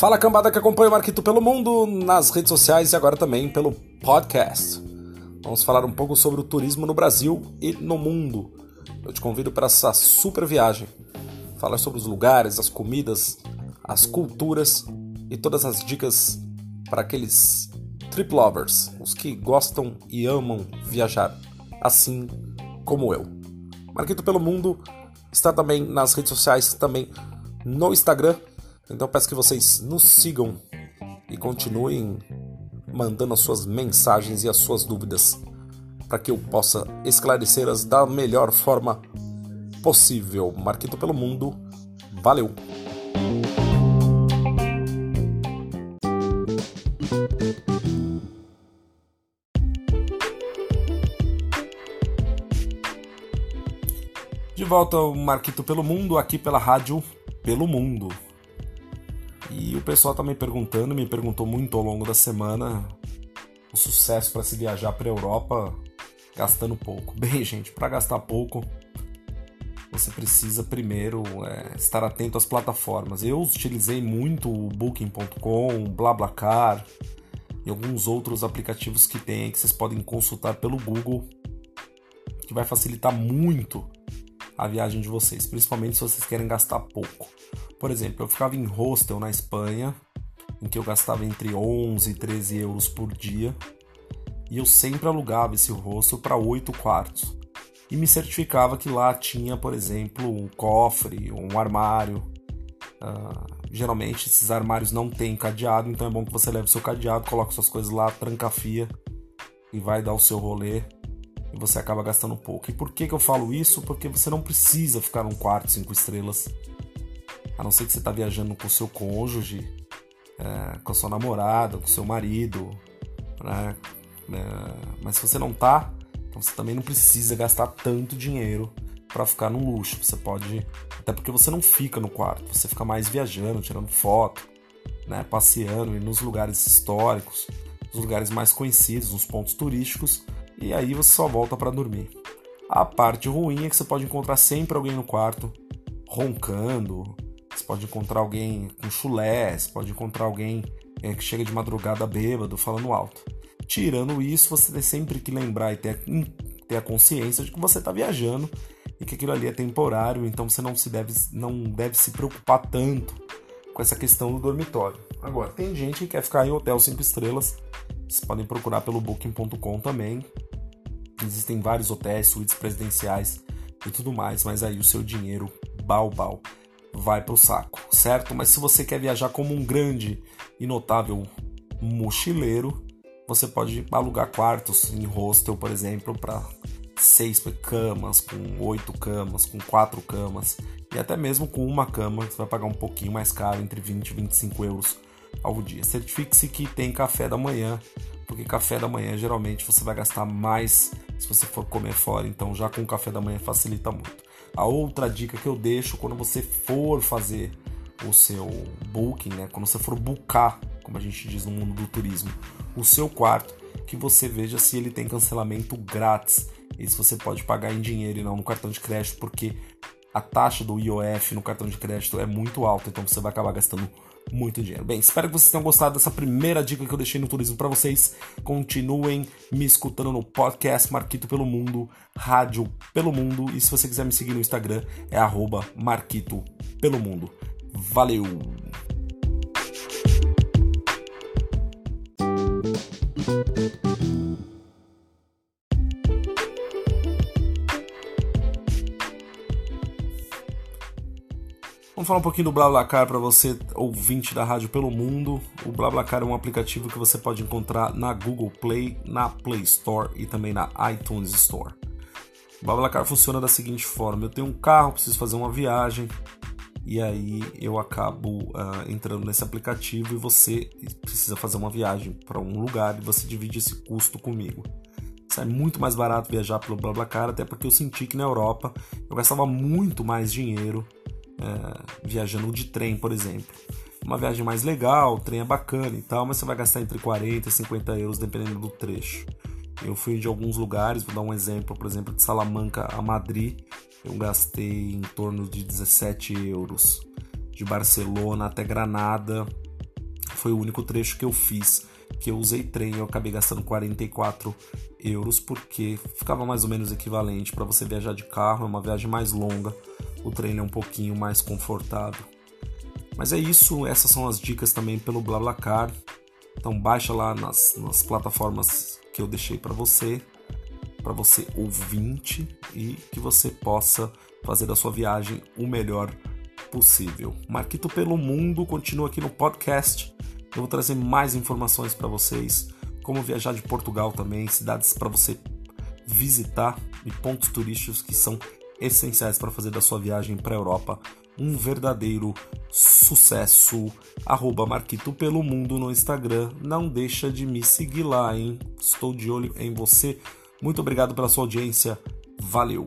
Fala cambada que acompanha o Marquito pelo mundo nas redes sociais e agora também pelo podcast. Vamos falar um pouco sobre o turismo no Brasil e no mundo. Eu te convido para essa super viagem. Falar sobre os lugares, as comidas, as culturas e todas as dicas para aqueles trip lovers, os que gostam e amam viajar, assim como eu. Marquito pelo mundo está também nas redes sociais, também no Instagram então peço que vocês nos sigam e continuem mandando as suas mensagens e as suas dúvidas para que eu possa esclarecê-las da melhor forma possível. Marquito pelo mundo, valeu! De volta ao Marquito pelo Mundo, aqui pela rádio Pelo Mundo. E o pessoal tá me perguntando, me perguntou muito ao longo da semana o sucesso para se viajar para Europa gastando pouco. Bem, gente, para gastar pouco, você precisa primeiro é, estar atento às plataformas. Eu utilizei muito o Booking.com, BlaBlaCar e alguns outros aplicativos que tem que vocês podem consultar pelo Google, que vai facilitar muito a viagem de vocês, principalmente se vocês querem gastar pouco. Por exemplo, eu ficava em hostel na Espanha, em que eu gastava entre 11 e 13 euros por dia, e eu sempre alugava esse hostel para 8 quartos. E me certificava que lá tinha, por exemplo, um cofre, um armário. Uh, geralmente esses armários não têm cadeado, então é bom que você leve seu cadeado, coloque suas coisas lá, trancafia e vai dar o seu rolê e você acaba gastando pouco. E por que, que eu falo isso? Porque você não precisa ficar num quarto cinco estrelas a não ser que você está viajando com o seu cônjuge, é, com a sua namorada, com o seu marido, né? É, mas se você não tá, então você também não precisa gastar tanto dinheiro para ficar num luxo. Você pode, até porque você não fica no quarto, você fica mais viajando, tirando foto, né, passeando e nos lugares históricos, nos lugares mais conhecidos, nos pontos turísticos, e aí você só volta para dormir. A parte ruim é que você pode encontrar sempre alguém no quarto roncando, você pode encontrar alguém com chulé, você pode encontrar alguém é, que chega de madrugada bêbado falando alto. Tirando isso, você tem sempre que lembrar e ter, ter a consciência de que você está viajando e que aquilo ali é temporário, então você não se deve, não deve se preocupar tanto com essa questão do dormitório. Agora, tem gente que quer ficar em hotel 5 estrelas, vocês podem procurar pelo booking.com também. Existem vários hotéis, suítes presidenciais e tudo mais, mas aí o seu dinheiro balbal vai para o saco, certo? Mas se você quer viajar como um grande e notável mochileiro, você pode alugar quartos em hostel, por exemplo, para seis camas, com oito camas, com quatro camas e até mesmo com uma cama, você vai pagar um pouquinho mais caro, entre 20 e 25 euros ao dia. Certifique-se que tem café da manhã, porque café da manhã geralmente você vai gastar mais se você for comer fora, então já com o café da manhã facilita muito. A outra dica que eu deixo quando você for fazer o seu booking, né, quando você for buscar, como a gente diz no mundo do turismo, o seu quarto, que você veja se ele tem cancelamento grátis. Esse você pode pagar em dinheiro e não no cartão de crédito, porque a taxa do IOF no cartão de crédito é muito alta, então você vai acabar gastando muito dinheiro. Bem, espero que vocês tenham gostado dessa primeira dica que eu deixei no turismo para vocês. Continuem me escutando no podcast Marquito pelo Mundo, Rádio pelo Mundo. E se você quiser me seguir no Instagram, é Marquito pelo Mundo. Valeu! Vamos falar um pouquinho do BlaBlaCar para você, ouvinte da rádio pelo mundo. O BlaBlaCar é um aplicativo que você pode encontrar na Google Play, na Play Store e também na iTunes Store. O BlaBlaCar funciona da seguinte forma: eu tenho um carro, preciso fazer uma viagem e aí eu acabo uh, entrando nesse aplicativo e você precisa fazer uma viagem para um lugar e você divide esse custo comigo. Sai muito mais barato viajar pelo BlaBlaCar, até porque eu senti que na Europa eu gastava muito mais dinheiro é, viajando de trem, por exemplo. Uma viagem mais legal, o trem é bacana e tal, mas você vai gastar entre 40 e 50 euros dependendo do trecho. Eu fui de alguns lugares, vou dar um exemplo, por exemplo, de Salamanca a Madrid, eu gastei em torno de 17 euros. De Barcelona até Granada foi o único trecho que eu fiz que eu usei trem, eu acabei gastando 44 euros porque ficava mais ou menos equivalente para você viajar de carro, é uma viagem mais longa, o trem é um pouquinho mais confortável. Mas é isso, essas são as dicas também pelo BlaBlaCar. Então baixa lá nas, nas plataformas que eu deixei para você, para você ouvinte e que você possa fazer da sua viagem o melhor possível. Marquito pelo Mundo continua aqui no podcast eu vou trazer mais informações para vocês, como viajar de Portugal também, cidades para você visitar e pontos turísticos que são essenciais para fazer da sua viagem para a Europa um verdadeiro sucesso. Arroba Marquito pelo Mundo no Instagram. Não deixa de me seguir lá, hein? Estou de olho em você. Muito obrigado pela sua audiência. Valeu!